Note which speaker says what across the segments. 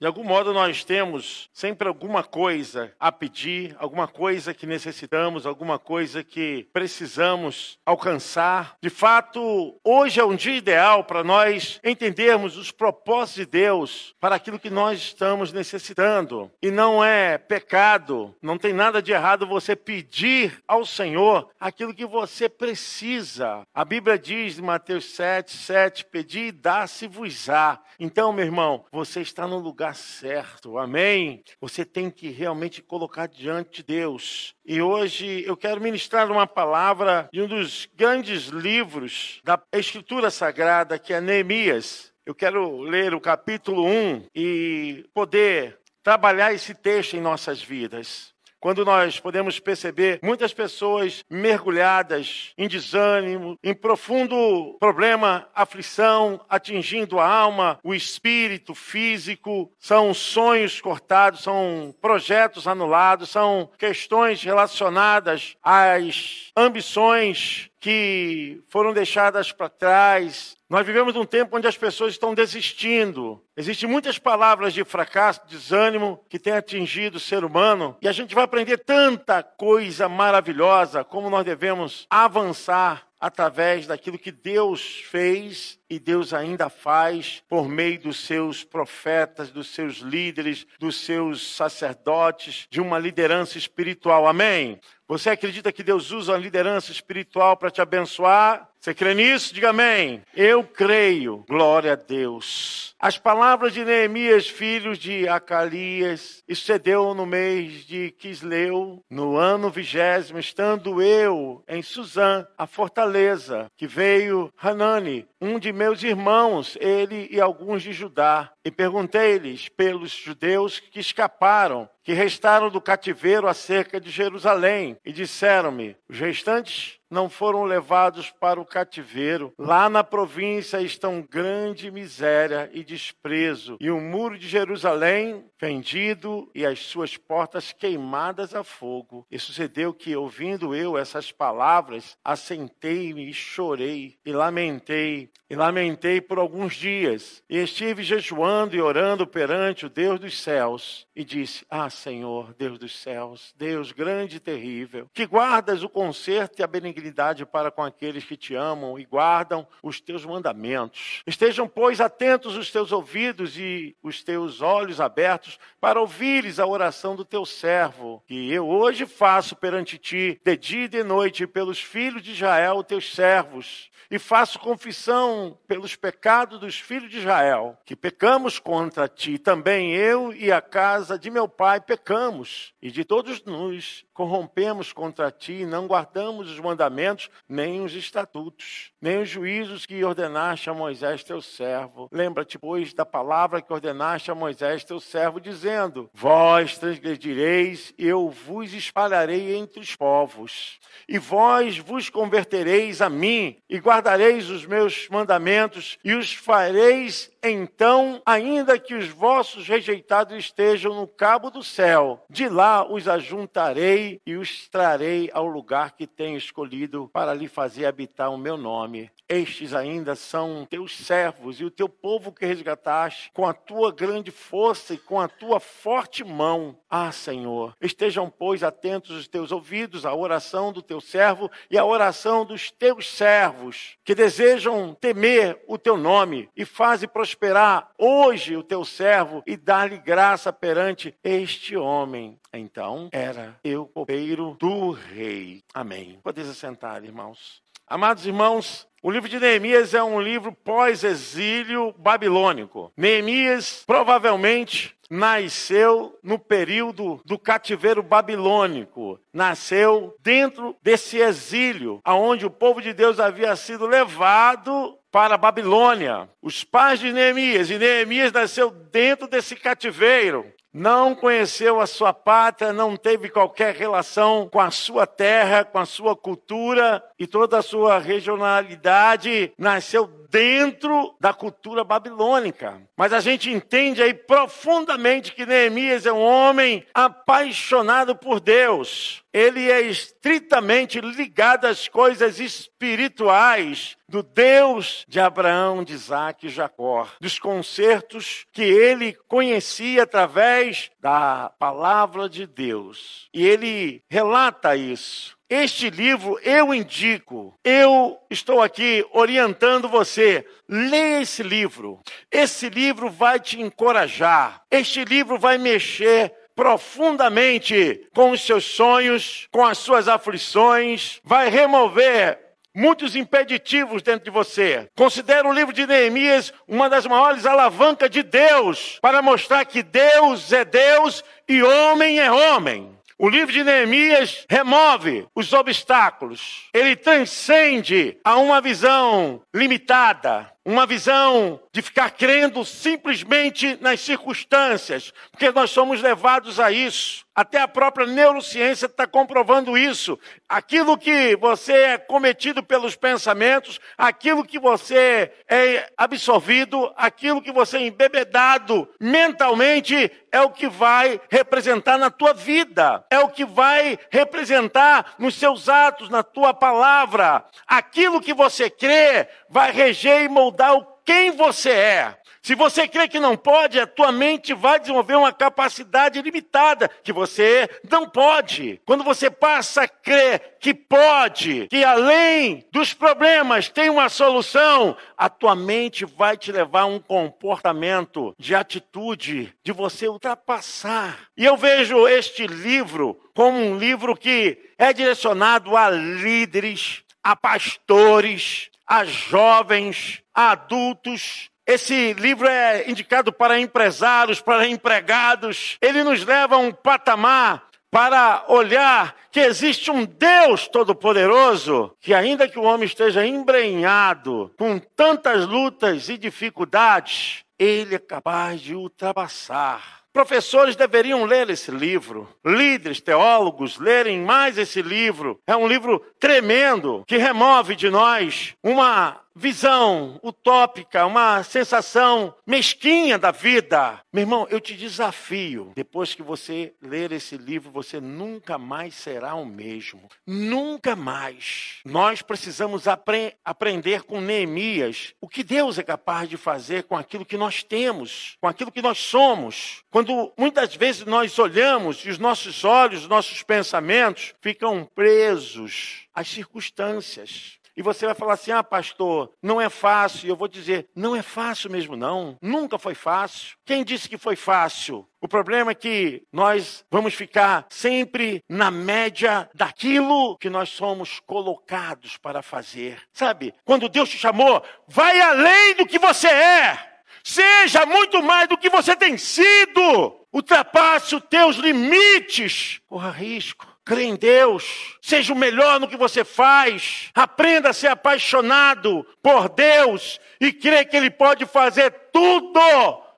Speaker 1: De algum modo, nós temos sempre alguma coisa a pedir, alguma coisa que necessitamos, alguma coisa que precisamos alcançar. De fato, hoje é um dia ideal para nós entendermos os propósitos de Deus para aquilo que nós estamos necessitando. E não é pecado, não tem nada de errado você pedir ao Senhor aquilo que você precisa. A Bíblia diz em Mateus 7, 7: Pedi e dá-se-vos-á. Então, meu irmão, você está no lugar lugar certo, amém? Você tem que realmente colocar diante de Deus. E hoje eu quero ministrar uma palavra de um dos grandes livros da Escritura Sagrada, que é Neemias. Eu quero ler o capítulo 1 e poder trabalhar esse texto em nossas vidas quando nós podemos perceber muitas pessoas mergulhadas em desânimo, em profundo problema, aflição, atingindo a alma, o espírito físico, são sonhos cortados, são projetos anulados, são questões relacionadas às ambições que foram deixadas para trás. Nós vivemos um tempo onde as pessoas estão desistindo. Existem muitas palavras de fracasso, desânimo que têm atingido o ser humano e a gente vai aprender tanta coisa maravilhosa como nós devemos avançar através daquilo que Deus fez e Deus ainda faz por meio dos seus profetas, dos seus líderes, dos seus sacerdotes, de uma liderança espiritual. Amém? Você acredita que Deus usa a liderança espiritual para te abençoar? Você crê nisso? Diga amém. Eu creio. Glória a Deus. As palavras de Neemias, filho de Acalias, sucedeu no mês de Quisleu, no ano vigésimo, estando eu em Suzã, a fortaleza, que veio Hanani, um de meus irmãos, ele e alguns de Judá, e perguntei-lhes pelos judeus que escaparam, que restaram do cativeiro acerca de Jerusalém, e disseram-me: os restantes não foram levados para o cativeiro. Lá na província estão grande miséria e desprezo, e o muro de Jerusalém fendido e as suas portas queimadas a fogo. E sucedeu que, ouvindo eu essas palavras, assentei-me e chorei, e lamentei, e lamentei por alguns dias. E estive jejuando e orando perante o Deus dos céus, e disse: Ah, Senhor, Deus dos céus, Deus grande e terrível, que guardas o conserto e a benignidade benignidade para com aqueles que te amam e guardam os teus mandamentos. Estejam, pois, atentos os teus ouvidos e os teus olhos abertos para ouvires a oração do teu servo, que eu hoje faço perante ti, de dia e de noite, pelos filhos de Israel, teus servos, e faço confissão pelos pecados dos filhos de Israel, que pecamos contra ti, também eu e a casa de meu pai pecamos, e de todos nós corrompemos contra ti, não guardamos os mandamentos mandamentos, nem os estatutos, nem os juízos que ordenaste a Moisés teu servo. Lembra-te, pois, da palavra que ordenaste a Moisés teu servo, dizendo: Vós transgredireis, eu vos espalharei entre os povos, e vós vos convertereis a mim, e guardareis os meus mandamentos, e os fareis então, ainda que os vossos rejeitados estejam no cabo do céu, de lá os ajuntarei e os trarei ao lugar que tenho escolhido para lhe fazer habitar o meu nome. Estes ainda são teus servos e o teu povo que resgataste com a tua grande força e com a tua forte mão. Ah, Senhor, estejam, pois, atentos os teus ouvidos à oração do teu servo e à oração dos teus servos, que desejam temer o teu nome e faze prosperar hoje o teu servo e dar-lhe graça perante este homem. Então era eu copeiro do rei. Amém. Podeis assentar, irmãos. Amados irmãos, o livro de Neemias é um livro pós-exílio babilônico. Neemias provavelmente nasceu no período do cativeiro babilônico. Nasceu dentro desse exílio, aonde o povo de Deus havia sido levado para a Babilônia. Os pais de Neemias, e Neemias nasceu dentro desse cativeiro não conheceu a sua pátria, não teve qualquer relação com a sua terra, com a sua cultura e toda a sua regionalidade, nasceu dentro da cultura babilônica. Mas a gente entende aí profundamente que Neemias é um homem apaixonado por Deus. Ele é estritamente ligado às coisas espirituais do Deus de Abraão, de Isaac e Jacó, dos concertos que ele conhecia através da palavra de Deus. E ele relata isso. Este livro eu indico, eu estou aqui orientando você. Leia esse livro. Esse livro vai te encorajar. Este livro vai mexer profundamente com os seus sonhos, com as suas aflições, vai remover muitos impeditivos dentro de você. Considero o livro de Neemias uma das maiores alavancas de Deus para mostrar que Deus é Deus e homem é homem. O livro de Neemias remove os obstáculos. Ele transcende a uma visão limitada, uma visão de ficar crendo simplesmente nas circunstâncias, porque nós somos levados a isso. Até a própria neurociência está comprovando isso. Aquilo que você é cometido pelos pensamentos, aquilo que você é absorvido, aquilo que você é embebedado mentalmente, é o que vai representar na tua vida, é o que vai representar nos seus atos, na tua palavra. Aquilo que você crê vai reger e moldar o quem você é. Se você crê que não pode, a tua mente vai desenvolver uma capacidade limitada que você não pode. Quando você passa a crer que pode, que além dos problemas tem uma solução, a tua mente vai te levar a um comportamento de atitude de você ultrapassar. E eu vejo este livro como um livro que é direcionado a líderes, a pastores, a jovens, a adultos. Esse livro é indicado para empresários, para empregados. Ele nos leva a um patamar para olhar que existe um Deus todo-poderoso, que ainda que o homem esteja embrenhado com tantas lutas e dificuldades, ele é capaz de ultrapassar. Professores deveriam ler esse livro, líderes, teólogos lerem mais esse livro. É um livro tremendo que remove de nós uma visão utópica, uma sensação mesquinha da vida. Meu irmão, eu te desafio, depois que você ler esse livro, você nunca mais será o mesmo. Nunca mais. Nós precisamos apre aprender com Neemias o que Deus é capaz de fazer com aquilo que nós temos, com aquilo que nós somos. Quando muitas vezes nós olhamos e os nossos olhos, os nossos pensamentos ficam presos às circunstâncias. E você vai falar assim: ah, pastor, não é fácil. E eu vou dizer: não é fácil mesmo, não. Nunca foi fácil. Quem disse que foi fácil? O problema é que nós vamos ficar sempre na média daquilo que nós somos colocados para fazer. Sabe? Quando Deus te chamou, vai além do que você é. Seja muito mais do que você tem sido. Ultrapasse os teus limites. Corra risco. Crê em Deus, seja o melhor no que você faz, aprenda a ser apaixonado por Deus e crê que Ele pode fazer tudo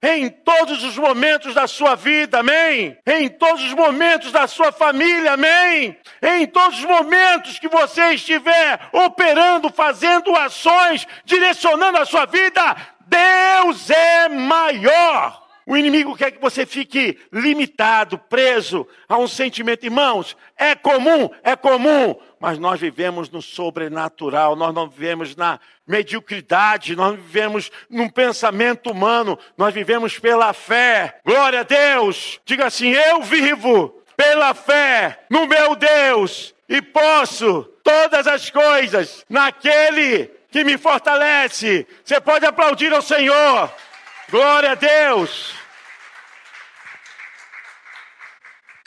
Speaker 1: em todos os momentos da sua vida, amém? Em todos os momentos da sua família, amém? Em todos os momentos que você estiver operando, fazendo ações, direcionando a sua vida, Deus é maior. O inimigo quer que você fique limitado, preso a um sentimento. Irmãos, é comum, é comum, mas nós vivemos no sobrenatural, nós não vivemos na mediocridade, nós vivemos num pensamento humano, nós vivemos pela fé. Glória a Deus! Diga assim: eu vivo pela fé no meu Deus e posso todas as coisas naquele que me fortalece. Você pode aplaudir ao Senhor. Glória a Deus.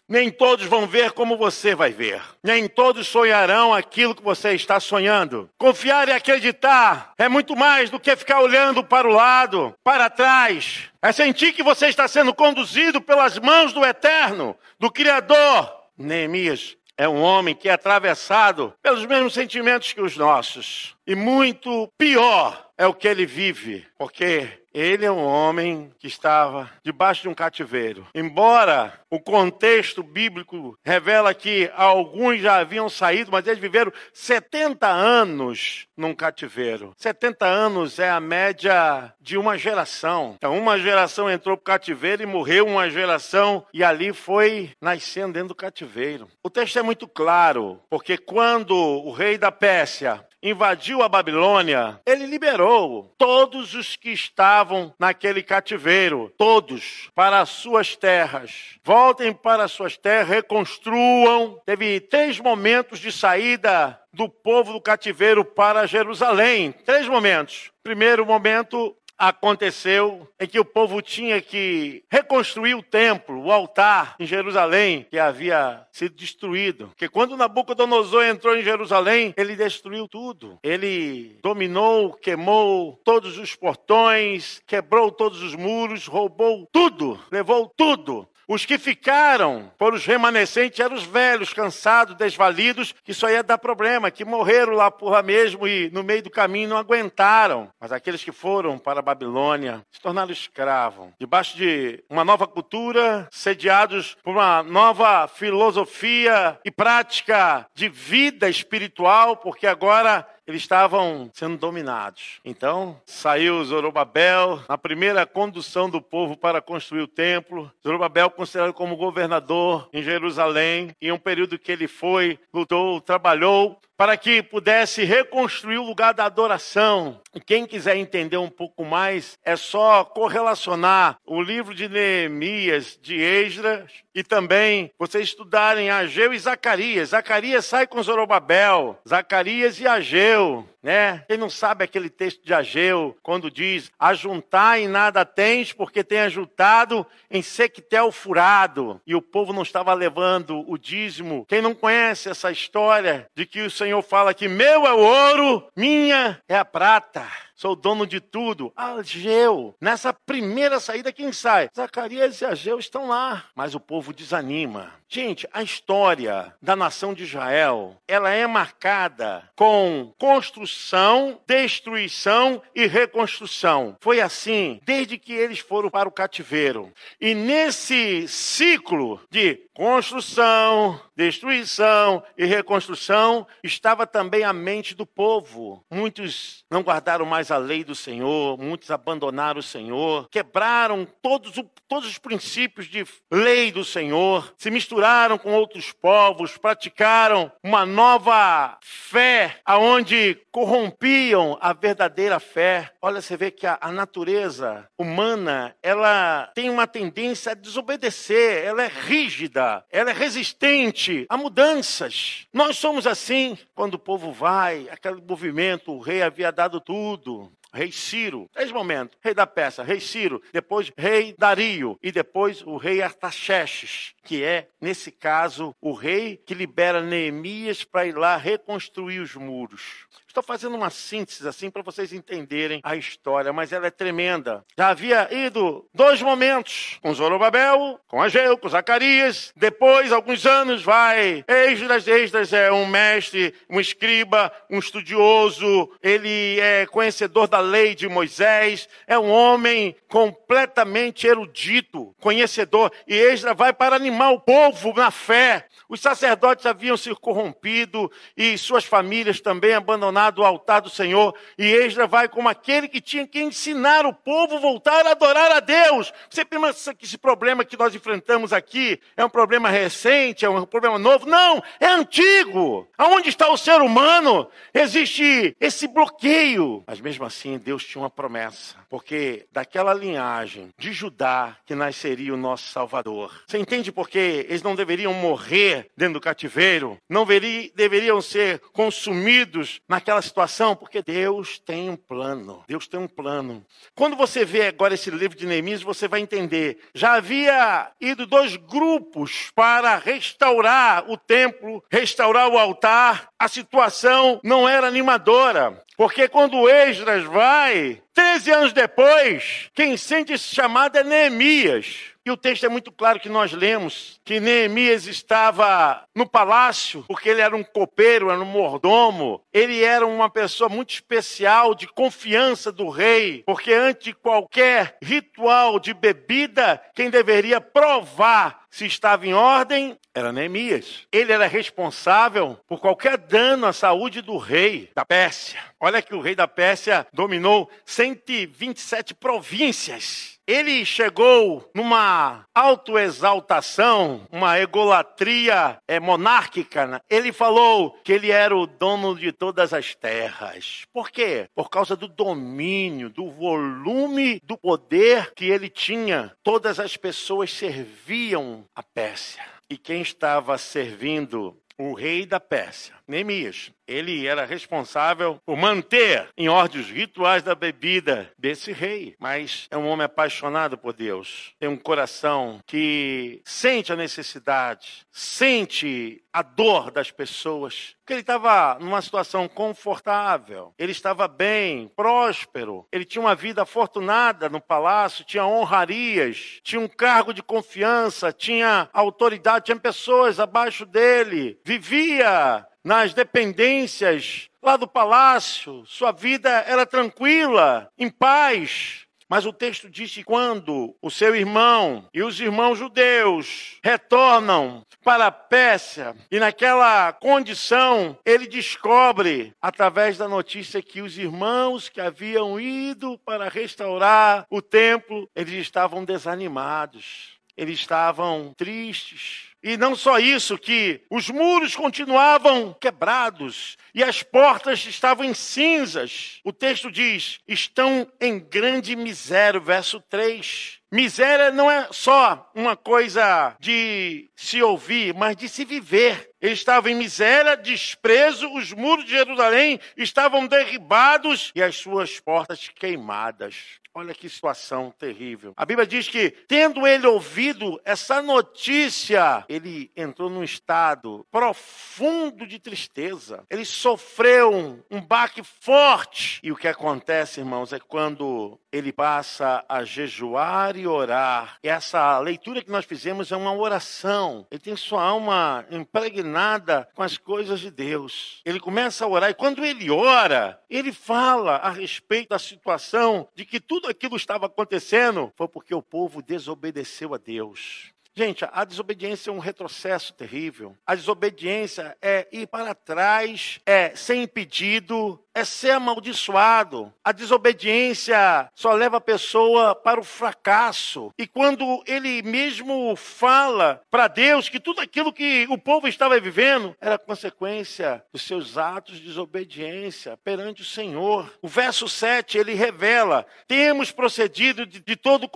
Speaker 1: Nem todos vão ver como você vai ver. Nem todos sonharão aquilo que você está sonhando. Confiar e acreditar é muito mais do que ficar olhando para o lado, para trás. É sentir que você está sendo conduzido pelas mãos do Eterno, do Criador. Neemias é um homem que é atravessado pelos mesmos sentimentos que os nossos. E muito pior é o que ele vive, porque Ele é um homem que estava debaixo de um cativeiro. Embora o contexto bíblico revela que alguns já haviam saído, mas eles viveram 70 anos num cativeiro. 70 anos é a média de uma geração. Então, uma geração entrou para o cativeiro e morreu uma geração, e ali foi nascendo dentro do cativeiro. O texto é muito claro, porque quando o rei da Pérsia invadiu a Babilônia, ele liberou todos os que estavam naquele cativeiro, todos, para as suas terras. Voltem para as suas terras, reconstruam. Teve três momentos de saída do povo do cativeiro para Jerusalém. Três momentos. Primeiro momento, aconteceu em que o povo tinha que reconstruir o templo, o altar em Jerusalém, que havia sido destruído. Porque quando Nabucodonosor entrou em Jerusalém, ele destruiu tudo. Ele dominou, queimou todos os portões, quebrou todos os muros, roubou tudo, levou tudo. Os que ficaram foram os remanescentes, eram os velhos, cansados, desvalidos, que só ia dar problema, que morreram lá por lá mesmo e no meio do caminho não aguentaram. Mas aqueles que foram para a Babilônia se tornaram escravos, debaixo de uma nova cultura, sediados por uma nova filosofia e prática de vida espiritual, porque agora eles estavam sendo dominados. Então, saiu Zorobabel na primeira condução do povo para construir o templo. Zorobabel considerado como governador em Jerusalém, em um período que ele foi, lutou, trabalhou para que pudesse reconstruir o lugar da adoração. Quem quiser entender um pouco mais, é só correlacionar o livro de Neemias, de Esdras, e também vocês estudarem Ageu e Zacarias. Zacarias sai com Zorobabel, Zacarias e Ageu né? Quem não sabe aquele texto de Ageu, quando diz: Ajuntar em nada tens, porque tem ajuntado em sequetel furado. E o povo não estava levando o dízimo. Quem não conhece essa história de que o Senhor fala que meu é o ouro, minha é a prata sou dono de tudo. Ageu, nessa primeira saída, quem sai? Zacarias e Ageu estão lá, mas o povo desanima. Gente, a história da nação de Israel, ela é marcada com construção, destruição e reconstrução. Foi assim desde que eles foram para o cativeiro. E nesse ciclo de construção, destruição e reconstrução estava também a mente do povo. Muitos não guardaram mais a lei do Senhor, muitos abandonaram o Senhor, quebraram todos, todos os princípios de lei do Senhor, se misturaram com outros povos, praticaram uma nova fé, aonde corrompiam a verdadeira fé. Olha, você vê que a, a natureza humana, ela tem uma tendência a desobedecer, ela é rígida, ela é resistente a mudanças. Nós somos assim quando o povo vai, aquele movimento, o rei havia dado tudo, rei Ciro. Três momentos. Rei da Pérsia, rei Ciro, depois rei Dario e depois o rei Artaxerxes, que é, nesse caso, o rei que libera Neemias para ir lá reconstruir os muros. Estou fazendo uma síntese assim para vocês entenderem a história, mas ela é tremenda. Já havia ido dois momentos com Zorobabel, com Ageu, com Zacarias. Depois, alguns anos, vai Esdras. Esdras é um mestre, um escriba, um estudioso. Ele é conhecedor da lei de Moisés. É um homem completamente erudito, conhecedor. E Esdras vai para animar o povo na fé. Os sacerdotes haviam se corrompido e suas famílias também abandonado o altar do Senhor. E Esdras vai como aquele que tinha que ensinar o povo a voltar a adorar a Deus. Você pensa que esse problema que nós enfrentamos aqui é um problema recente, é um problema novo? Não, é antigo. Aonde está o ser humano? Existe esse bloqueio. Mas mesmo assim, Deus tinha uma promessa. Porque daquela linhagem de Judá que nasceria o nosso Salvador. Você entende por que eles não deveriam morrer? dentro do cativeiro, não veri, deveriam ser consumidos naquela situação, porque Deus tem um plano. Deus tem um plano. Quando você vê agora esse livro de Neemias, você vai entender. Já havia ido dois grupos para restaurar o templo, restaurar o altar. A situação não era animadora. Porque quando Esdras vai, 13 anos depois, quem sente esse chamado é Neemias. E o texto é muito claro que nós lemos que Neemias estava no palácio, porque ele era um copeiro, era um mordomo, ele era uma pessoa muito especial, de confiança do rei, porque antes de qualquer ritual de bebida, quem deveria provar se estava em ordem, era Neemias. Ele era responsável por qualquer dano à saúde do rei da Pérsia. Olha que o rei da Pérsia dominou 127 províncias. Ele chegou numa autoexaltação, uma egolatria é, monárquica. Né? Ele falou que ele era o dono de todas as terras. Por quê? Por causa do domínio, do volume do poder que ele tinha. Todas as pessoas serviam a Pérsia. E quem estava servindo o rei da Pérsia, Neemias, ele era responsável por manter em ordem os rituais da bebida desse rei. Mas é um homem apaixonado por Deus. Tem um coração que sente a necessidade, sente a dor das pessoas. Porque ele estava numa situação confortável, ele estava bem, próspero, ele tinha uma vida afortunada no palácio, tinha honrarias, tinha um cargo de confiança, tinha autoridade, tinha pessoas abaixo dele, vivia nas dependências lá do palácio, sua vida era tranquila, em paz. Mas o texto diz que quando o seu irmão e os irmãos judeus retornam para a Pérsia, e naquela condição ele descobre, através da notícia, que os irmãos que haviam ido para restaurar o templo, eles estavam desanimados, eles estavam tristes e não só isso, que os muros continuavam quebrados e as portas estavam em cinzas. O texto diz: estão em grande miséria, verso 3. Miséria não é só uma coisa de se ouvir, mas de se viver. Eles estavam em miséria, desprezo, os muros de Jerusalém estavam derribados e as suas portas queimadas. Olha que situação terrível. A Bíblia diz que, tendo ele ouvido essa notícia, ele entrou num estado profundo de tristeza. Ele sofreu um, um baque forte. E o que acontece, irmãos, é quando ele passa a jejuar e orar. Essa leitura que nós fizemos é uma oração. Ele tem sua alma impregnada com as coisas de Deus. Ele começa a orar e quando ele ora, ele fala a respeito da situação de que tudo aquilo estava acontecendo foi porque o povo desobedeceu a Deus. Gente, a desobediência é um retrocesso terrível. A desobediência é ir para trás, é ser impedido, é ser amaldiçoado. A desobediência só leva a pessoa para o fracasso. E quando ele mesmo fala para Deus que tudo aquilo que o povo estava vivendo era consequência dos seus atos de desobediência perante o Senhor. O verso 7 ele revela: temos procedido de, de todo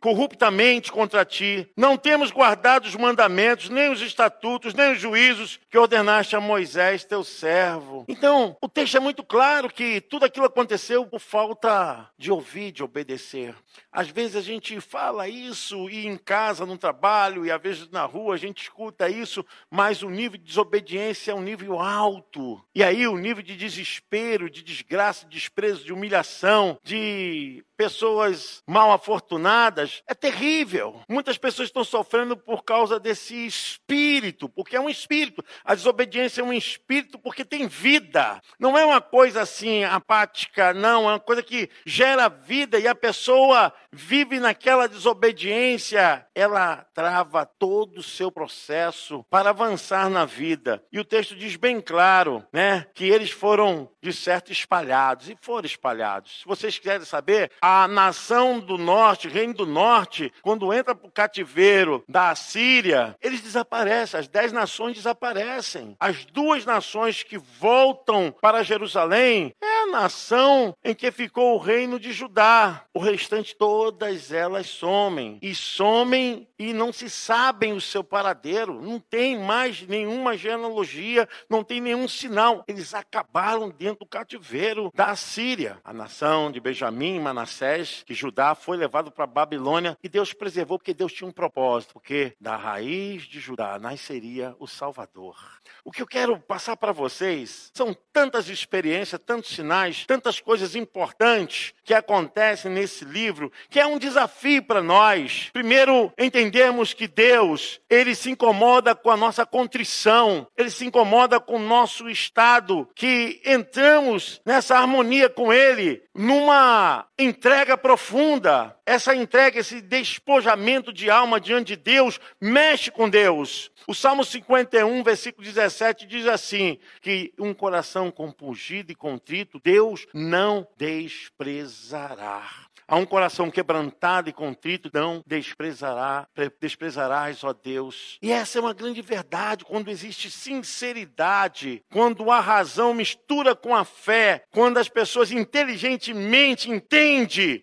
Speaker 1: corruptamente contra ti, não temos guardado os mandamentos, nem os estatutos, nem os juízos que ordenaste a Moisés, teu servo. Então, o texto é muito claro que tudo aquilo aconteceu por falta de ouvir, de obedecer. Às vezes a gente fala isso e em casa, no trabalho, e às vezes na rua a gente escuta isso, mas o nível de desobediência é um nível alto. E aí o nível de desespero, de desgraça, de desprezo, de humilhação, de pessoas mal afortunadas é terrível. Muitas pessoas estão sofrendo por causa desse espírito, porque é um espírito. A desobediência é um espírito porque tem vida. Não é uma coisa assim apática, não. É uma coisa que gera vida e a pessoa vive naquela desobediência. Ela trava todo o seu processo para avançar na vida. E o texto diz bem claro, né, que eles foram de certo espalhados e foram espalhados. Se vocês quiserem saber, a nação do norte, reino do norte, quando entra para o cativeiro da Síria, eles desaparecem, as dez nações desaparecem. As duas nações que voltam para Jerusalém é a nação em que ficou o reino de Judá. O restante, todas elas somem. E somem e não se sabem o seu paradeiro. Não tem mais nenhuma genealogia, não tem nenhum sinal. Eles acabaram dentro do cativeiro da Síria. A nação de Benjamim, Manassés, Manassés, que Judá foi levado para Babilônia e Deus preservou porque Deus tinha um propósito, porque da raiz de Judá nasceria o Salvador. O que eu quero passar para vocês são tantas experiências, tantos sinais, tantas coisas importantes que acontecem nesse livro, que é um desafio para nós. Primeiro, entendermos que Deus, ele se incomoda com a nossa contrição, ele se incomoda com o nosso estado, que entramos nessa harmonia com ele, numa entrega profunda. Essa entrega, esse despojamento de alma diante de Deus, mexe com Deus. O Salmo 51, versículo 17 diz assim: que um coração compungido e contrito, Deus não desprezará. A um coração quebrantado e contrito, não desprezará, desprezarás, ó Deus. E essa é uma grande verdade, quando existe sinceridade, quando a razão mistura com a fé, quando as pessoas inteligentemente entendem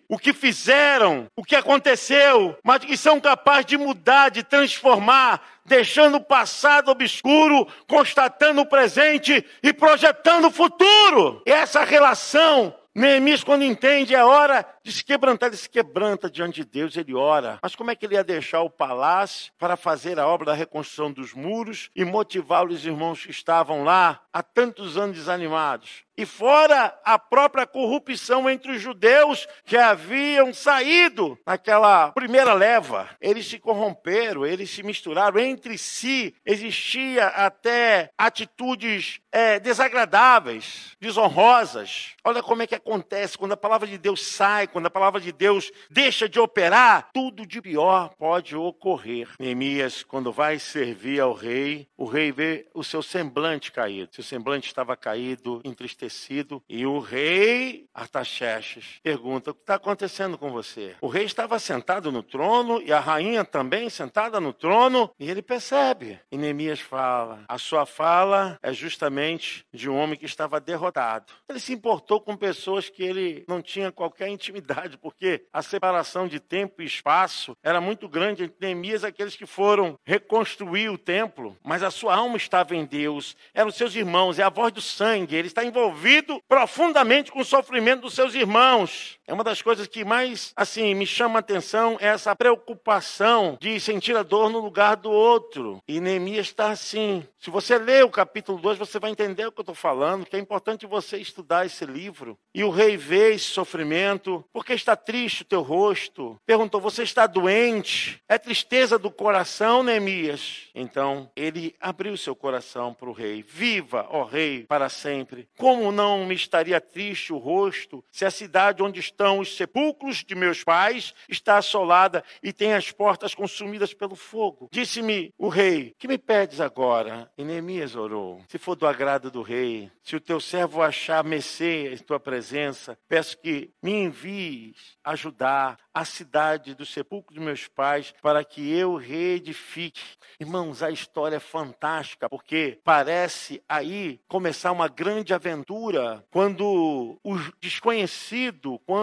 Speaker 1: o que fizeram, o que aconteceu, mas que são capazes de mudar, de transformar, deixando o passado obscuro, constatando o presente e projetando o futuro. E essa relação Neemias, quando entende, é hora de se quebrantar, ele se quebranta diante de Deus, ele ora. Mas como é que ele ia deixar o palácio para fazer a obra da reconstrução dos muros e motivar os irmãos que estavam lá há tantos anos desanimados? E fora a própria corrupção entre os judeus que haviam saído naquela primeira leva. Eles se corromperam, eles se misturaram entre si. Existia até atitudes é, desagradáveis, desonrosas. Olha como é que acontece quando a palavra de Deus sai, quando a palavra de Deus deixa de operar, tudo de pior pode ocorrer. Neemias, quando vai servir ao rei, o rei vê o seu semblante caído. Seu semblante estava caído, entristecido. E o rei Artaxerxes pergunta: O que está acontecendo com você? O rei estava sentado no trono e a rainha também sentada no trono. E ele percebe. E Neemias fala: A sua fala é justamente de um homem que estava derrotado. Ele se importou com pessoas que ele não tinha qualquer intimidade, porque a separação de tempo e espaço era muito grande entre Neemias e aqueles que foram reconstruir o templo. Mas a sua alma estava em Deus, eram seus irmãos, é a voz do sangue, ele está envolvido profundamente com o sofrimento dos seus irmãos. É uma das coisas que mais, assim, me chama a atenção é essa preocupação de sentir a dor no lugar do outro. E Neemias está assim. Se você ler o capítulo 2, você vai entender o que eu estou falando, que é importante você estudar esse livro. E o rei vê esse sofrimento. Por que está triste o teu rosto? Perguntou, você está doente? É tristeza do coração, Neemias? Então, ele abriu seu coração para o rei. Viva, ó rei, para sempre. Como não me estaria triste o rosto se a cidade onde estão os sepulcros de meus pais está assolada e tem as portas consumidas pelo fogo? Disse-me o rei: Que me pedes agora? E Neemias orou: Se for do agrado do rei, se o teu servo achar mercê em tua presença, peço que me envies ajudar a cidade do sepulcro dos meus pais para que eu reedifique. Irmãos, a história é fantástica porque parece aí começar uma grande aventura quando o desconhecido, quando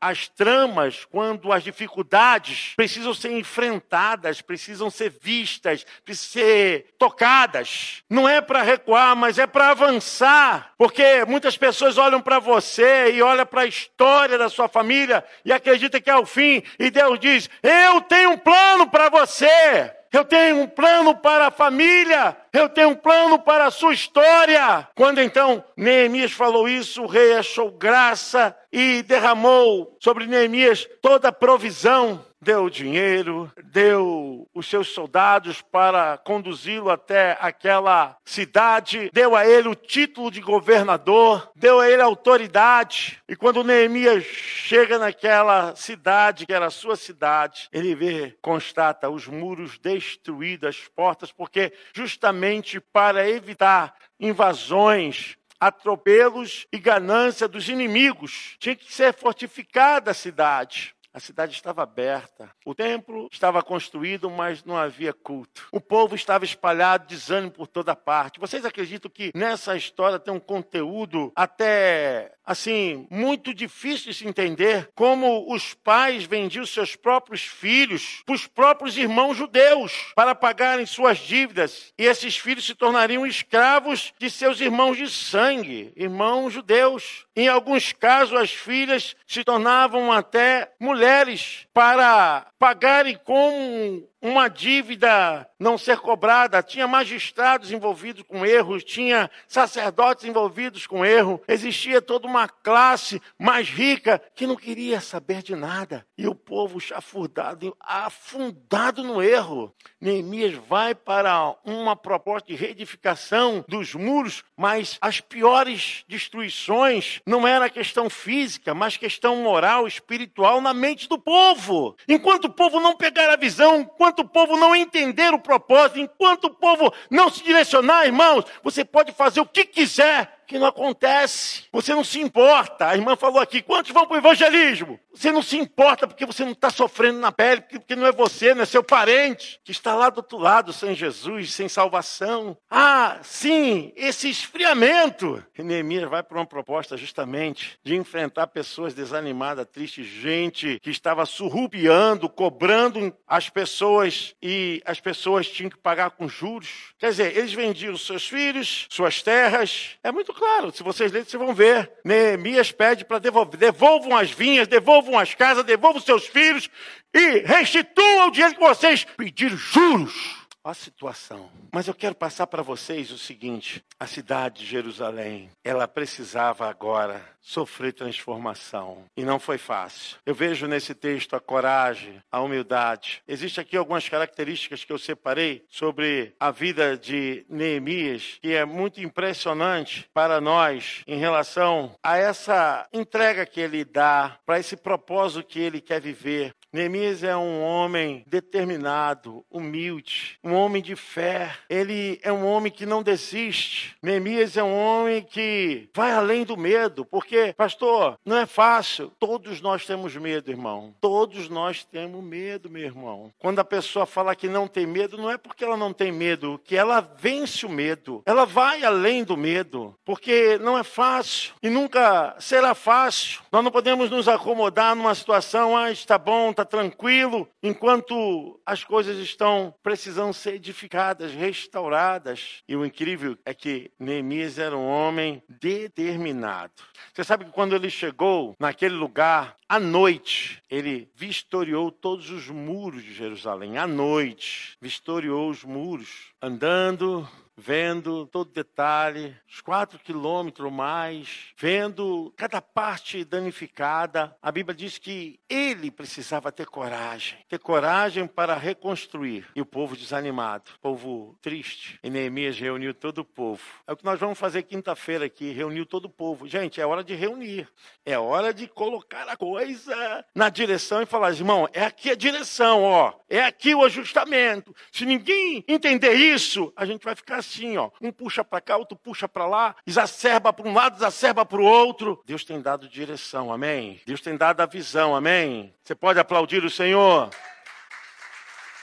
Speaker 1: as tramas, quando as dificuldades precisam ser enfrentadas, precisam ser vistas, precisam ser tocadas. Não é para recuar, mas é para avançar, porque muitas pessoas olham para você e olham para a história da sua família e acredita que é o fim. E Deus diz: Eu tenho um plano para você. Eu tenho um plano para a família, eu tenho um plano para a sua história. Quando então Neemias falou isso, o rei achou graça e derramou sobre Neemias toda a provisão deu dinheiro, deu os seus soldados para conduzi-lo até aquela cidade, deu a ele o título de governador, deu a ele autoridade. E quando Neemias chega naquela cidade, que era a sua cidade, ele vê, constata os muros destruídos, as portas, porque justamente para evitar invasões, atropelos e ganância dos inimigos. Tinha que ser fortificada a cidade. A cidade estava aberta. O templo estava construído, mas não havia culto. O povo estava espalhado, desânimo por toda parte. Vocês acreditam que nessa história tem um conteúdo até assim, muito difícil de se entender como os pais vendiam seus próprios filhos para os próprios irmãos judeus para pagarem suas dívidas. E esses filhos se tornariam escravos de seus irmãos de sangue, irmãos judeus. Em alguns casos, as filhas se tornavam até mulheres para pagarem com uma dívida não ser cobrada, tinha magistrados envolvidos com erros, tinha sacerdotes envolvidos com erro, existia toda uma classe mais rica que não queria saber de nada. E o povo chafurdado, afundado no erro. Neemias vai para uma proposta de reedificação dos muros, mas as piores destruições não era questão física, mas questão moral, espiritual na mente do povo. Enquanto o povo não pegar a visão, enquanto enquanto o povo não entender o propósito, enquanto o povo não se direcionar, irmãos, você pode fazer o que quiser, que não acontece. Você não se importa. A irmã falou aqui: quantos vão para o evangelismo? Você não se importa porque você não está sofrendo na pele, porque não é você, não é seu parente que está lá do outro lado, sem Jesus, sem salvação. Ah, sim, esse esfriamento. E Neemias vai para uma proposta justamente de enfrentar pessoas desanimadas, tristes, gente que estava surrupiando, cobrando as pessoas e as pessoas tinham que pagar com juros. Quer dizer, eles vendiam seus filhos, suas terras. É muito claro, se vocês lerem, vocês vão ver. Neemias pede para devolver. Devolvam as vinhas, devolvam as casas, devolvam seus filhos e restituam o dinheiro que vocês pediram juros. A situação. Mas eu quero passar para vocês o seguinte: a cidade de Jerusalém, ela precisava agora sofrer transformação. E não foi fácil. Eu vejo nesse texto a coragem, a humildade. Existem aqui algumas características que eu separei sobre a vida de Neemias, que é muito impressionante para nós em relação a essa entrega que ele dá, para esse propósito que ele quer viver. Neemias é um homem determinado, humilde, um homem de fé. Ele é um homem que não desiste. Neemias é um homem que vai além do medo, porque, pastor, não é fácil. Todos nós temos medo, irmão. Todos nós temos medo, meu irmão. Quando a pessoa fala que não tem medo, não é porque ela não tem medo, que ela vence o medo. Ela vai além do medo, porque não é fácil e nunca será fácil. Nós não podemos nos acomodar numa situação, ah, está bom, está tranquilo, enquanto as coisas estão precisando ser edificadas, restauradas. E o incrível é que Neemias era um homem determinado. Você sabe que quando ele chegou naquele lugar, à noite, ele vistoriou todos os muros de Jerusalém. À noite, vistoriou os muros, andando vendo todo detalhe, os quatro quilômetros mais, vendo cada parte danificada. A Bíblia diz que ele precisava ter coragem, ter coragem para reconstruir. E o povo desanimado, o povo triste. E Neemias reuniu todo o povo. É o que nós vamos fazer quinta-feira aqui, reuniu todo o povo. Gente, é hora de reunir. É hora de colocar a coisa na direção e falar, irmão, é aqui a direção, ó. É aqui o ajustamento. Se ninguém entender isso, a gente vai ficar assim, ó. Um puxa para cá, outro puxa para lá, exacerba para um lado, exacerba para o outro. Deus tem dado direção, amém? Deus tem dado a visão, amém? Você pode aplaudir o Senhor?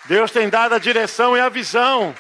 Speaker 1: Deus tem dado a direção e a visão.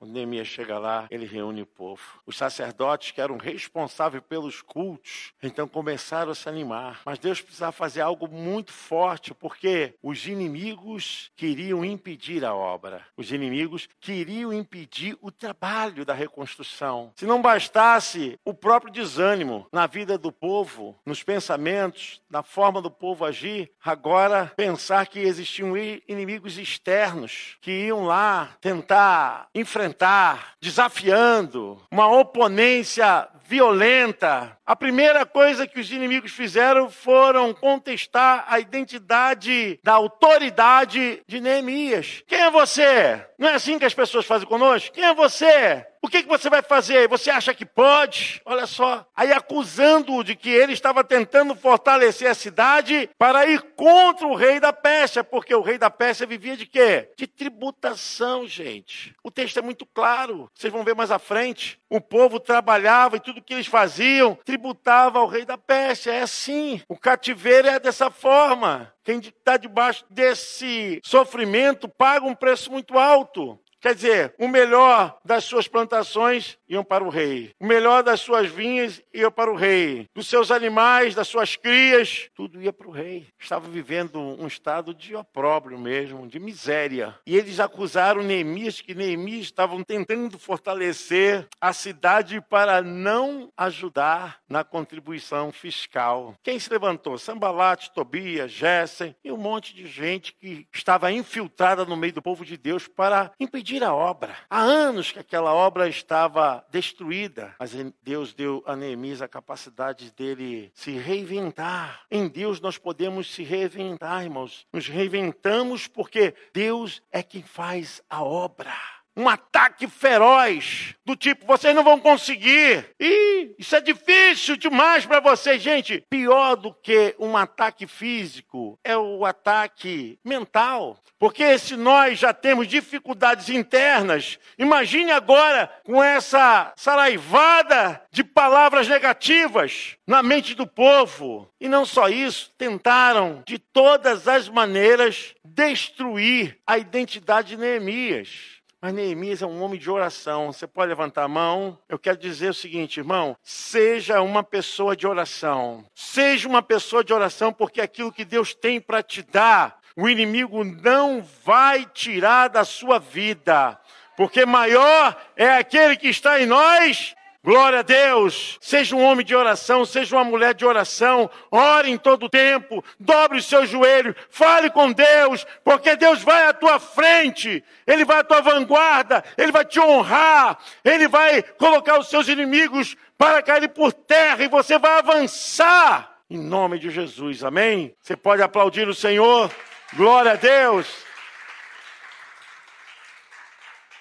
Speaker 1: Quando Neemias chega lá, ele reúne o povo. Os sacerdotes que eram responsáveis pelos cultos, então começaram a se animar. Mas Deus precisava fazer algo muito forte, porque os inimigos queriam impedir a obra. Os inimigos queriam impedir o trabalho da reconstrução. Se não bastasse o próprio desânimo na vida do povo, nos pensamentos, na forma do povo agir, agora pensar que existiam inimigos externos que iam lá tentar enfrentar enfrentar, desafiando, uma oponência violenta. A primeira coisa que os inimigos fizeram foram contestar a identidade da autoridade de Neemias. Quem é você? Não é assim que as pessoas fazem conosco? Quem é você? O que, que você vai fazer? Você acha que pode? Olha só. Aí acusando-o de que ele estava tentando fortalecer a cidade para ir contra o rei da Pérsia, porque o rei da Pérsia vivia de quê? De tributação, gente. O texto é muito claro. Vocês vão ver mais à frente. O povo trabalhava e tudo que eles faziam tributava ao rei da Pérsia. É assim. O cativeiro é dessa forma. Quem está debaixo desse sofrimento paga um preço muito alto. Quer dizer, o melhor das suas plantações iam para o rei. O melhor das suas vinhas ia para o rei. Dos seus animais, das suas crias, tudo ia para o rei. Estava vivendo um estado de opróbrio mesmo, de miséria. E eles acusaram Neemias que Neemias estavam tentando fortalecer a cidade para não ajudar na contribuição fiscal. Quem se levantou? Sambalate, Tobias, Gessen e um monte de gente que estava infiltrada no meio do povo de Deus para impedir a obra. Há anos que aquela obra estava destruída, mas Deus deu a Neemias a capacidade dele se reinventar. Em Deus nós podemos se reinventar, irmãos. Nos reinventamos porque Deus é quem faz a obra um ataque feroz, do tipo, vocês não vão conseguir. E isso é difícil demais para vocês, gente. Pior do que um ataque físico é o ataque mental. Porque se nós já temos dificuldades internas, imagine agora com essa saraivada de palavras negativas na mente do povo. E não só isso, tentaram de todas as maneiras destruir a identidade de Neemias. Mas Neemias é um homem de oração. Você pode levantar a mão? Eu quero dizer o seguinte, irmão: seja uma pessoa de oração. Seja uma pessoa de oração, porque aquilo que Deus tem para te dar, o inimigo não vai tirar da sua vida. Porque maior é aquele que está em nós Glória a Deus. Seja um homem de oração, seja uma mulher de oração. Ore em todo o tempo. Dobre os seus joelhos. Fale com Deus, porque Deus vai à tua frente. Ele vai à tua vanguarda. Ele vai te honrar. Ele vai colocar os seus inimigos para cair por terra e você vai avançar. Em nome de Jesus. Amém? Você pode aplaudir o Senhor. Glória a Deus.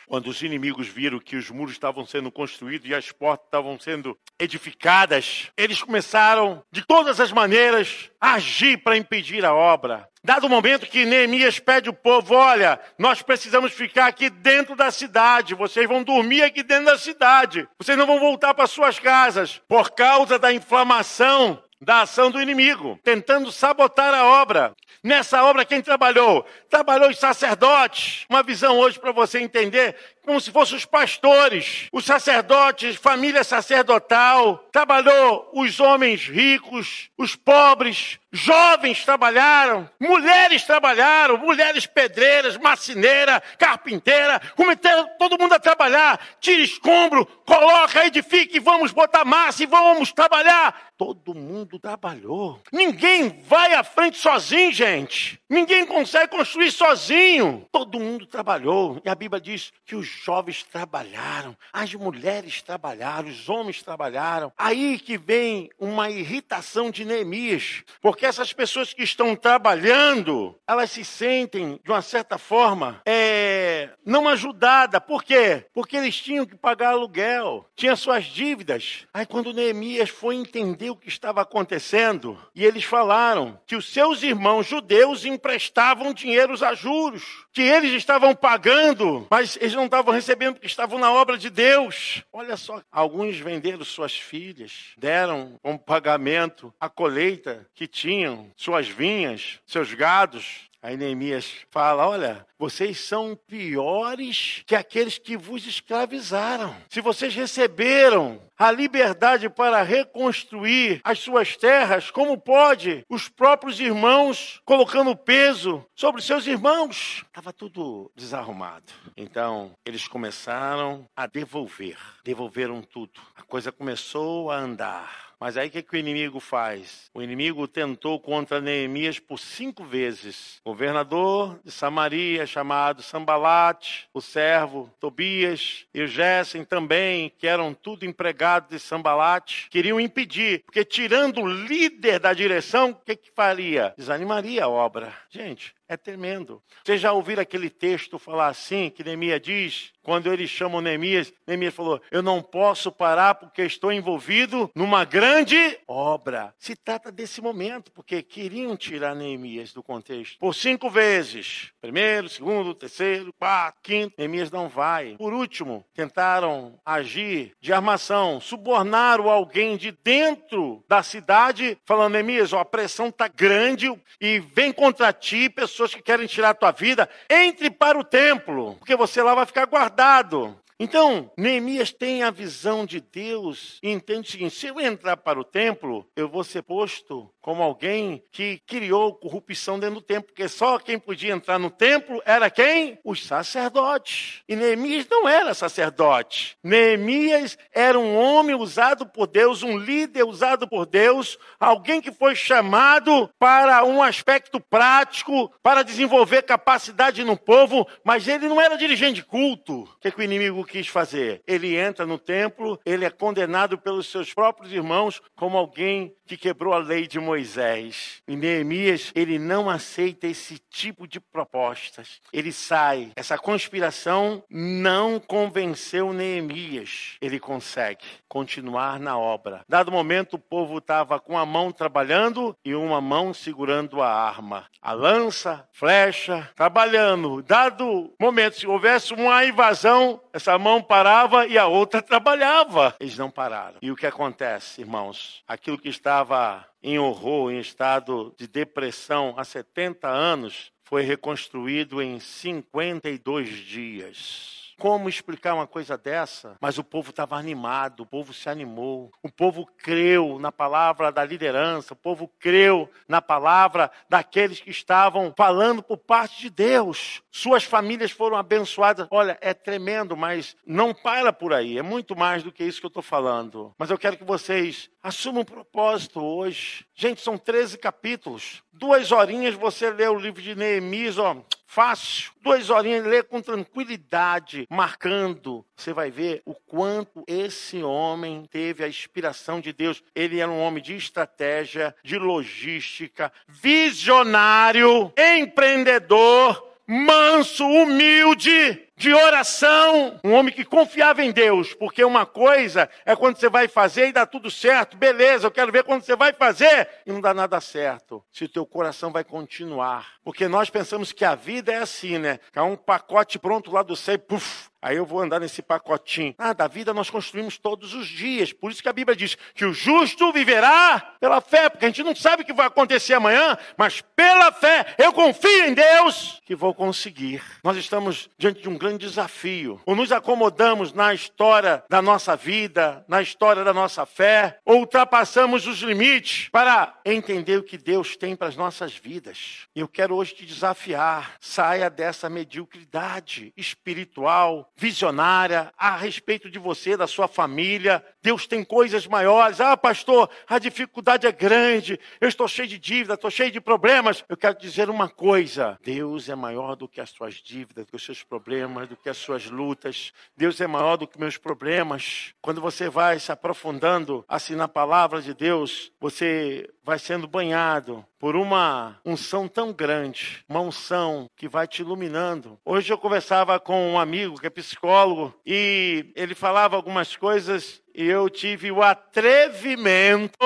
Speaker 1: Quando os inimigos viram que os muros estavam sendo construídos e as portas estavam sendo edificadas, eles começaram, de todas as maneiras, a agir para impedir a obra. Dado o momento que Neemias pede o povo: olha, nós precisamos ficar aqui dentro da cidade, vocês vão dormir aqui dentro da cidade, vocês não vão voltar para suas casas, por causa da inflamação da ação do inimigo, tentando sabotar a obra. Nessa obra, quem trabalhou? Trabalhou os sacerdotes. Uma visão hoje para você entender como se fossem os pastores, os sacerdotes, família sacerdotal, trabalhou os homens ricos, os pobres, jovens trabalharam, mulheres trabalharam, mulheres pedreiras, marceneira, carpinteira, cometeram todo mundo a trabalhar, tira escombro, coloca, edifique, vamos botar massa e vamos trabalhar. Todo mundo trabalhou. Ninguém vai à frente sozinho, gente. Ninguém consegue construir sozinho. Todo mundo trabalhou. E a Bíblia diz que os jovens trabalharam, as mulheres trabalharam, os homens trabalharam. Aí que vem uma irritação de Neemias, porque essas pessoas que estão trabalhando, elas se sentem, de uma certa forma, é, não ajudadas. Por quê? Porque eles tinham que pagar aluguel, tinham suas dívidas. Aí quando Neemias foi entender o que estava acontecendo, e eles falaram que os seus irmãos judeus emprestavam dinheiros a juros, que eles estavam pagando, mas eles não estavam estavam recebendo porque estavam na obra de Deus. Olha só, alguns venderam suas filhas, deram como pagamento a colheita que tinham, suas vinhas, seus gados. Aí Neemias fala: Olha, vocês são piores que aqueles que vos escravizaram. Se vocês receberam a liberdade para reconstruir as suas terras, como pode os próprios irmãos colocando peso sobre seus irmãos? Estava tudo desarrumado. Então, eles começaram a devolver. Devolveram tudo. A coisa começou a andar. Mas aí o que, que, o inimigo faz? O inimigo tentou contra Neemias por cinco vezes. Governador de Samaria, chamado Sambalate, o servo Tobias e o Gessen também, que eram tudo empregados de Sambalate, queriam impedir, porque tirando o líder da direção, o que, que faria? Desanimaria a obra. Gente, é tremendo. Vocês já ouviram aquele texto falar assim, que Neemias diz, quando eles chamam Neemias, Neemias falou: Eu não posso parar porque estou envolvido numa grande obra. Se trata desse momento, porque queriam tirar Neemias do contexto. Por cinco vezes: primeiro, segundo, terceiro, quarto, quinto. Neemias não vai. Por último, tentaram agir de armação, subornaram alguém de dentro da cidade, falando: Neemias, ó, a pressão está grande e vem contra ti, pessoal pessoas que querem tirar a tua vida, entre para o templo, porque você lá vai ficar guardado. Então, Neemias tem a visão de Deus e entende o seguinte: se eu entrar para o templo, eu vou ser posto como alguém que criou corrupção dentro do templo, porque só quem podia entrar no templo era quem? Os sacerdotes. E Neemias não era sacerdote. Neemias era um homem usado por Deus, um líder usado por Deus, alguém que foi chamado para um aspecto prático, para desenvolver capacidade no povo, mas ele não era dirigente de culto. O que, que o inimigo quis fazer? Ele entra no templo, ele é condenado pelos seus próprios irmãos como alguém que quebrou a lei de Moisés. E Neemias, ele não aceita esse tipo de propostas. Ele sai. Essa conspiração não convenceu Neemias. Ele consegue continuar na obra. Dado momento, o povo estava com a mão trabalhando e uma mão segurando a arma. A lança, flecha, trabalhando. Dado momento, se houvesse uma invasão, essa mão parava e a outra trabalhava. Eles não pararam. E o que acontece, irmãos? Aquilo que estava em horror, em estado de depressão há 70 anos, foi reconstruído em 52 dias como explicar uma coisa dessa? Mas o povo estava animado, o povo se animou, o povo creu na palavra da liderança, o povo creu na palavra daqueles que estavam falando por parte de Deus. Suas famílias foram abençoadas. Olha, é tremendo, mas não para por aí. É muito mais do que isso que eu estou falando. Mas eu quero que vocês assumam um propósito hoje. Gente, são 13 capítulos. Duas horinhas você lê o livro de Neemias, ó fácil. Duas horinhas, lê com tranquilidade, marcando. Você vai ver o quanto esse homem teve a inspiração de Deus. Ele era um homem de estratégia, de logística, visionário, empreendedor, manso, humilde de oração, um homem que confiava em Deus, porque uma coisa é quando você vai fazer e dá tudo certo, beleza, eu quero ver quando você vai fazer e não dá nada certo, se o teu coração vai continuar. Porque nós pensamos que a vida é assim, né? É um pacote pronto lá do céu, puf, Aí eu vou andar nesse pacotinho. Ah, da vida nós construímos todos os dias. Por isso que a Bíblia diz que o justo viverá pela fé, porque a gente não sabe o que vai acontecer amanhã, mas pela fé eu confio em Deus que vou conseguir. Nós estamos diante de um grande desafio. Ou nos acomodamos na história da nossa vida, na história da nossa fé, ou ultrapassamos os limites para entender o que Deus tem para as nossas vidas. Eu quero hoje te desafiar. Saia dessa mediocridade espiritual visionária a respeito de você, da sua família. Deus tem coisas maiores. Ah, pastor, a dificuldade é grande. Eu estou cheio de dívida, estou cheio de problemas. Eu quero dizer uma coisa: Deus é maior do que as suas dívidas, do que os seus problemas, do que as suas lutas. Deus é maior do que meus problemas. Quando você vai se aprofundando assim na palavra de Deus, você vai sendo banhado por uma unção tão grande, uma unção que vai te iluminando. Hoje eu conversava com um amigo que é psicólogo e ele falava algumas coisas eu tive o atrevimento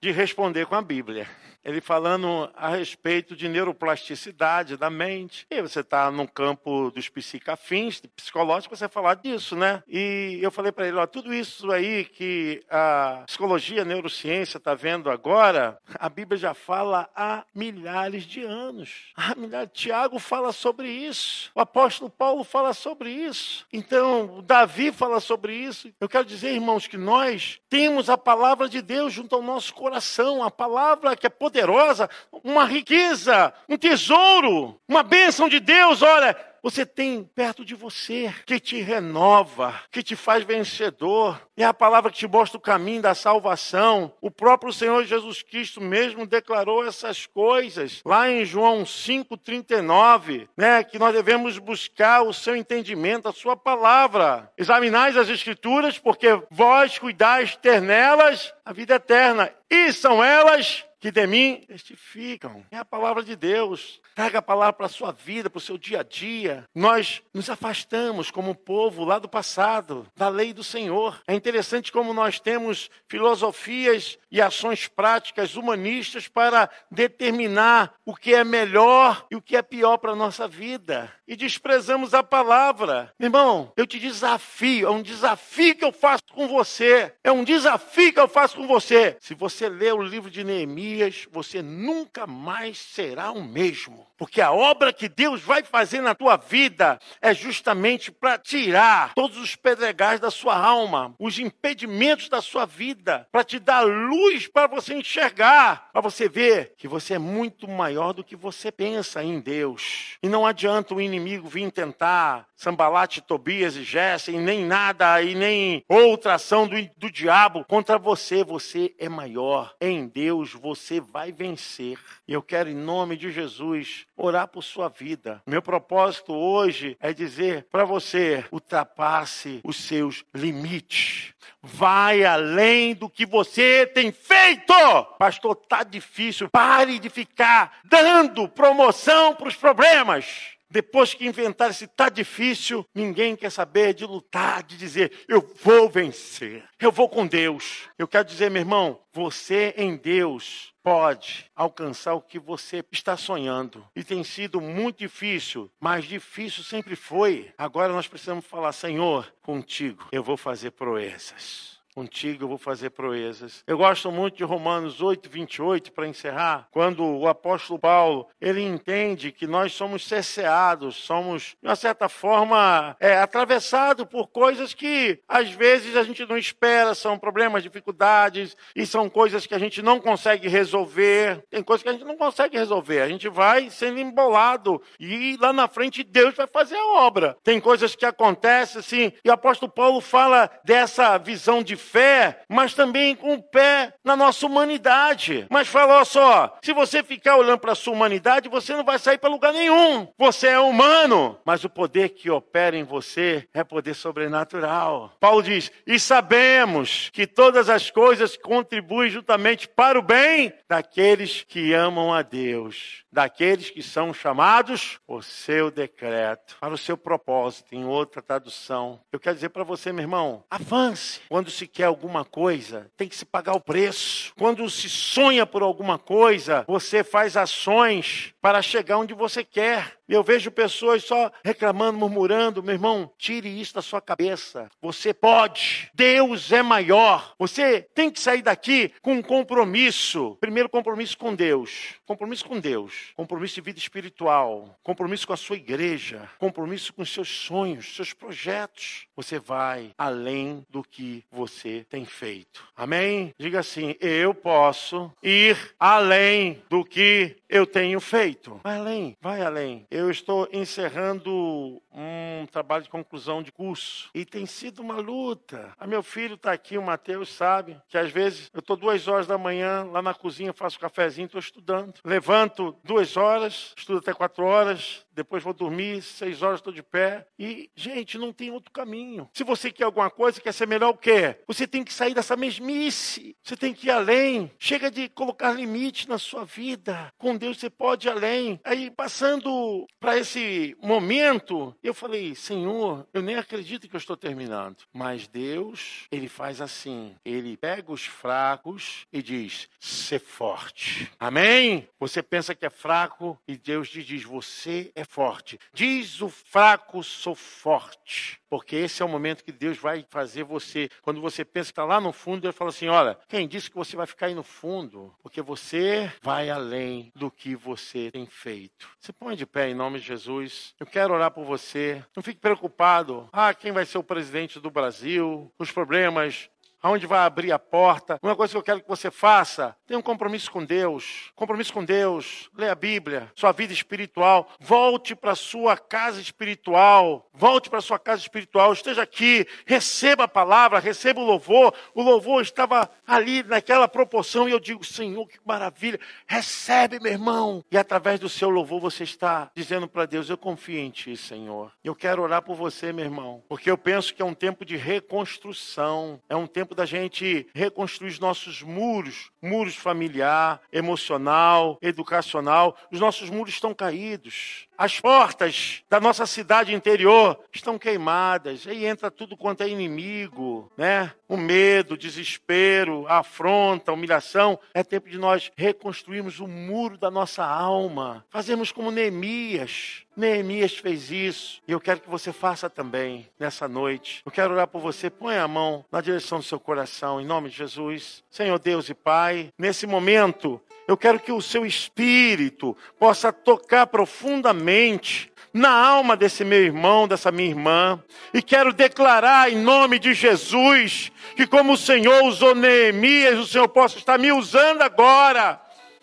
Speaker 1: de responder com a Bíblia ele falando a respeito de neuroplasticidade da mente. E você está no campo dos psicafins, psicológico, você falar disso, né? E eu falei para ele, ó, tudo isso aí que a psicologia, a neurociência está vendo agora, a Bíblia já fala há milhares de anos. Há milhares. Tiago fala sobre isso. O apóstolo Paulo fala sobre isso. Então, Davi fala sobre isso. Eu quero dizer, irmãos, que nós temos a palavra de Deus junto ao nosso coração, a palavra que é poderosa poderosa, uma riqueza, um tesouro, uma bênção de Deus. Olha, você tem perto de você, que te renova, que te faz vencedor. É a palavra que te mostra o caminho da salvação. O próprio Senhor Jesus Cristo mesmo declarou essas coisas lá em João 5:39, né, que nós devemos buscar o seu entendimento, a sua palavra. Examinais as escrituras, porque vós cuidais ter nelas a vida eterna, e são elas que de mim testificam. É a palavra de Deus. Traga a palavra para a sua vida, para o seu dia a dia. Nós nos afastamos como povo lá do passado, da lei do Senhor. É interessante como nós temos filosofias e ações práticas humanistas para determinar o que é melhor e o que é pior para a nossa vida. E desprezamos a palavra. Irmão, eu te desafio, é um desafio que eu faço com você. É um desafio que eu faço com você. Se você ler o livro de Neemias, você nunca mais será o mesmo. Porque a obra que Deus vai fazer na tua vida é justamente para tirar todos os pedregais da sua alma, os impedimentos da sua vida, para te dar luz para você enxergar, para você ver que você é muito maior do que você pensa em Deus. E não adianta o inimigo vir tentar Sambalate, Tobias e Gessen, nem nada e nem outra ação do, do diabo contra você. Você é maior. Em Deus você vai vencer. E eu quero, em nome de Jesus, orar por sua vida. Meu propósito hoje é dizer para você: ultrapasse os seus limites. Vai além do que você tem feito. Pastor, tá difícil. Pare de ficar dando promoção para os problemas. Depois que inventaram se está difícil, ninguém quer saber de lutar, de dizer, eu vou vencer, eu vou com Deus. Eu quero dizer, meu irmão, você em Deus pode alcançar o que você está sonhando. E tem sido muito difícil, mas difícil sempre foi. Agora nós precisamos falar, Senhor, contigo eu vou fazer proezas. Contigo eu vou fazer proezas. Eu gosto muito de Romanos 8, 28, para encerrar, quando o apóstolo Paulo, ele entende que nós somos cerceados, somos, de uma certa forma, é, atravessados por coisas que, às vezes, a gente não espera, são problemas, dificuldades, e são coisas que a gente não consegue resolver. Tem coisas que a gente não consegue resolver. A gente vai sendo embolado, e lá na frente Deus vai fazer a obra. Tem coisas que acontecem, assim, e o apóstolo Paulo fala dessa visão de fé, mas também com o pé na nossa humanidade. Mas fala, só, se você ficar olhando para a sua humanidade, você não vai sair para lugar nenhum. Você é humano, mas o poder que opera em você é poder sobrenatural. Paulo diz: "E sabemos que todas as coisas contribuem juntamente para o bem daqueles que amam a Deus, daqueles que são chamados por seu decreto, para o seu propósito, em outra tradução. Eu quero dizer para você, meu irmão, avance. Quando se quer alguma coisa, tem que se pagar o preço. Quando se sonha por alguma coisa, você faz ações para chegar onde você quer. Eu vejo pessoas só reclamando, murmurando. Meu irmão, tire isso da sua cabeça. Você pode. Deus é maior. Você tem que sair daqui com um compromisso. Primeiro, compromisso com Deus. Compromisso com Deus. Compromisso de vida espiritual. Compromisso com a sua igreja. Compromisso com seus sonhos, seus projetos. Você vai além do que você tem feito. Amém? Diga assim: eu posso ir além do que eu tenho feito. Vai além, vai além. Eu estou encerrando um trabalho de conclusão de curso e tem sido uma luta. A meu filho está aqui, o Mateus sabe que às vezes eu estou duas horas da manhã lá na cozinha, faço um cafezinho, estou estudando. Levanto duas horas, estudo até quatro horas, depois vou dormir, seis horas estou de pé. E, gente, não tem outro caminho. Se você quer alguma coisa, quer ser melhor o quê? Você tem que sair dessa mesmice. Você tem que ir além. Chega de colocar limite na sua vida. Com Deus você pode ir além. Aí, passando para esse momento, eu falei, Senhor, eu nem acredito que eu estou terminando. Mas Deus, Ele faz assim. Ele pega os fracos e diz, ser forte. Amém? Você pensa que é fraco e Deus te diz, você é forte. Diz o fraco, sou forte. Porque esse é o momento que Deus vai fazer você. Quando você pensa que está lá no fundo, Ele fala assim: olha, quem disse que você vai ficar aí no fundo? Porque você vai além do que você tem feito. Você põe de pé em nome de Jesus. Eu quero orar por você. Não fique preocupado. Ah, quem vai ser o presidente do Brasil? Os problemas aonde vai abrir a porta. Uma coisa que eu quero que você faça, tenha um compromisso com Deus. Compromisso com Deus. Leia a Bíblia, sua vida espiritual. Volte para sua casa espiritual. Volte para sua casa espiritual. Esteja aqui, receba a palavra, receba o louvor. O louvor estava ali naquela proporção e eu digo, Senhor, que maravilha. Recebe, meu irmão. E através do seu louvor você está dizendo para Deus, eu confio em ti, Senhor. Eu quero orar por você, meu irmão, porque eu penso que é um tempo de reconstrução. É um tempo da gente reconstruir os nossos muros, muros familiar, emocional, educacional. Os nossos muros estão caídos. As portas da nossa cidade interior estão queimadas. Aí entra tudo quanto é inimigo, né? O medo, o desespero, a afronta, a humilhação. É tempo de nós reconstruirmos o muro da nossa alma. Fazemos como Neemias. Neemias fez isso e eu quero que você faça também nessa noite. Eu quero orar por você. Põe a mão na direção do seu coração, em nome de Jesus. Senhor Deus e Pai, nesse momento Eu quero que o seu espírito possa tocar profundamente na alma desse meu irmão, dessa minha irmã. E quero declarar em nome de Jesus que, como o Senhor usou Neemias, o Senhor possa estar me usando agora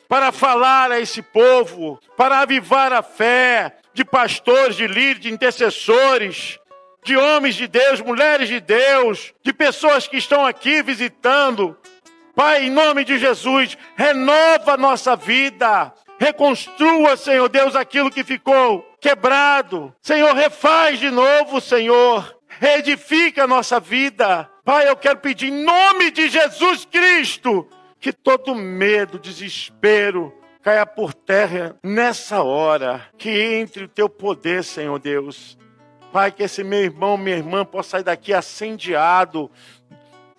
Speaker 1: para falar a esse povo, para avivar a fé de pastores, de líderes, de intercessores, de homens de Deus, mulheres de Deus, de pessoas que estão aqui visitando. Pai, em nome de Jesus, renova nossa vida. Reconstrua, Senhor Deus, aquilo que ficou quebrado. Senhor, refaz de novo, Senhor. Reedifica a nossa vida. Pai, eu quero pedir em nome de Jesus Cristo que todo medo, desespero, caia por terra nessa hora. Que entre o teu poder, Senhor Deus. Pai, que esse meu irmão, minha irmã possa sair daqui acendiado,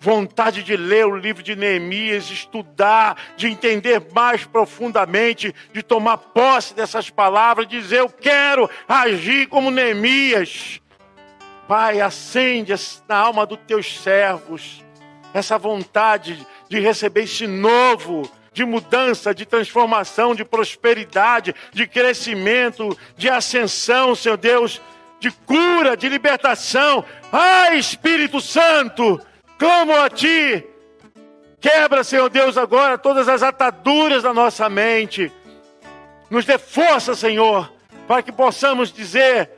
Speaker 1: vontade de ler o livro de Neemias, estudar, de entender mais profundamente, de tomar posse dessas palavras, dizer: Eu quero agir como Neemias. Pai, acende na alma dos teus servos essa vontade de receber esse novo, de mudança, de transformação, de prosperidade, de crescimento, de ascensão, Senhor Deus, de cura, de libertação. Ai, Espírito Santo! Clamo a Ti. Quebra, Senhor Deus, agora todas as ataduras da nossa mente. Nos dê força, Senhor, para que possamos dizer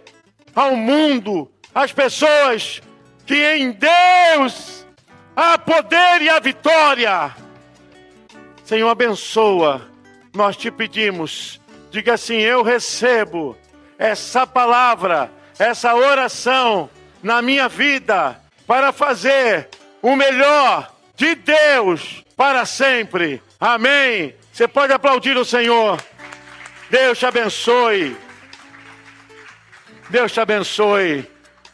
Speaker 1: ao mundo, às pessoas, que em Deus há poder e a vitória. Senhor, abençoa. Nós te pedimos. Diga assim: Eu recebo essa palavra, essa oração na minha vida para fazer o melhor de Deus para sempre. Amém. Você pode aplaudir o Senhor. Deus te abençoe. Deus te abençoe.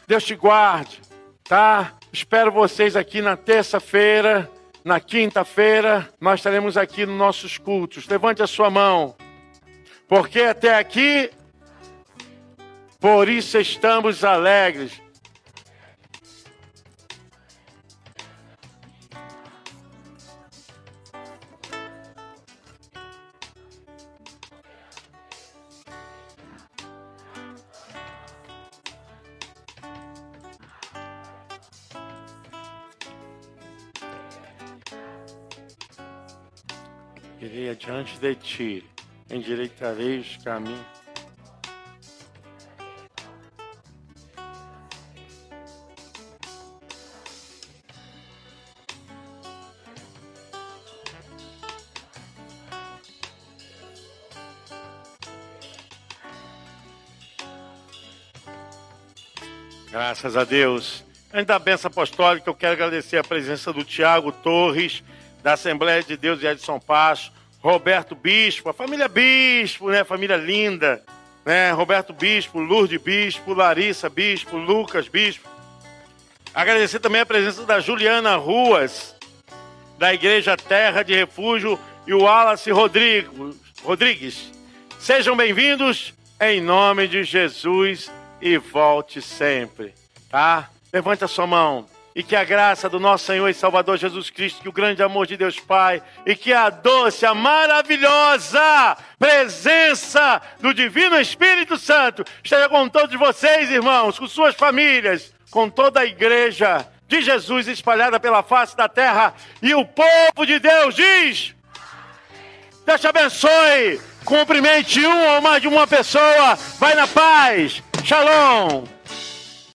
Speaker 1: Deus te guarde, tá? Espero vocês aqui na terça-feira. Na quinta-feira, nós estaremos aqui nos nossos cultos. Levante a sua mão. Porque até aqui, por isso estamos alegres. Irei adiante de ti, endireitarei os caminhos. Graças a Deus. Antes da benção apostólica, eu quero agradecer a presença do Tiago Torres, da Assembleia de Deus de Edson Passo, Roberto Bispo, a família Bispo, né? Família linda, né? Roberto Bispo, Lourdes Bispo, Larissa Bispo, Lucas Bispo. Agradecer também a presença da Juliana Ruas, da Igreja Terra de Refúgio, e o Wallace Rodrigo, Rodrigues. Sejam bem-vindos em nome de Jesus e volte sempre, tá? Levante a sua mão e que a graça do nosso Senhor e Salvador Jesus Cristo, que o grande amor de Deus Pai e que a doce, a maravilhosa presença do Divino Espírito Santo esteja com todos vocês, irmãos, com suas famílias, com toda a igreja de Jesus espalhada pela face da terra e o povo de Deus diz: Deus te abençoe, cumprimente um ou mais de uma pessoa, vai na paz, shalom.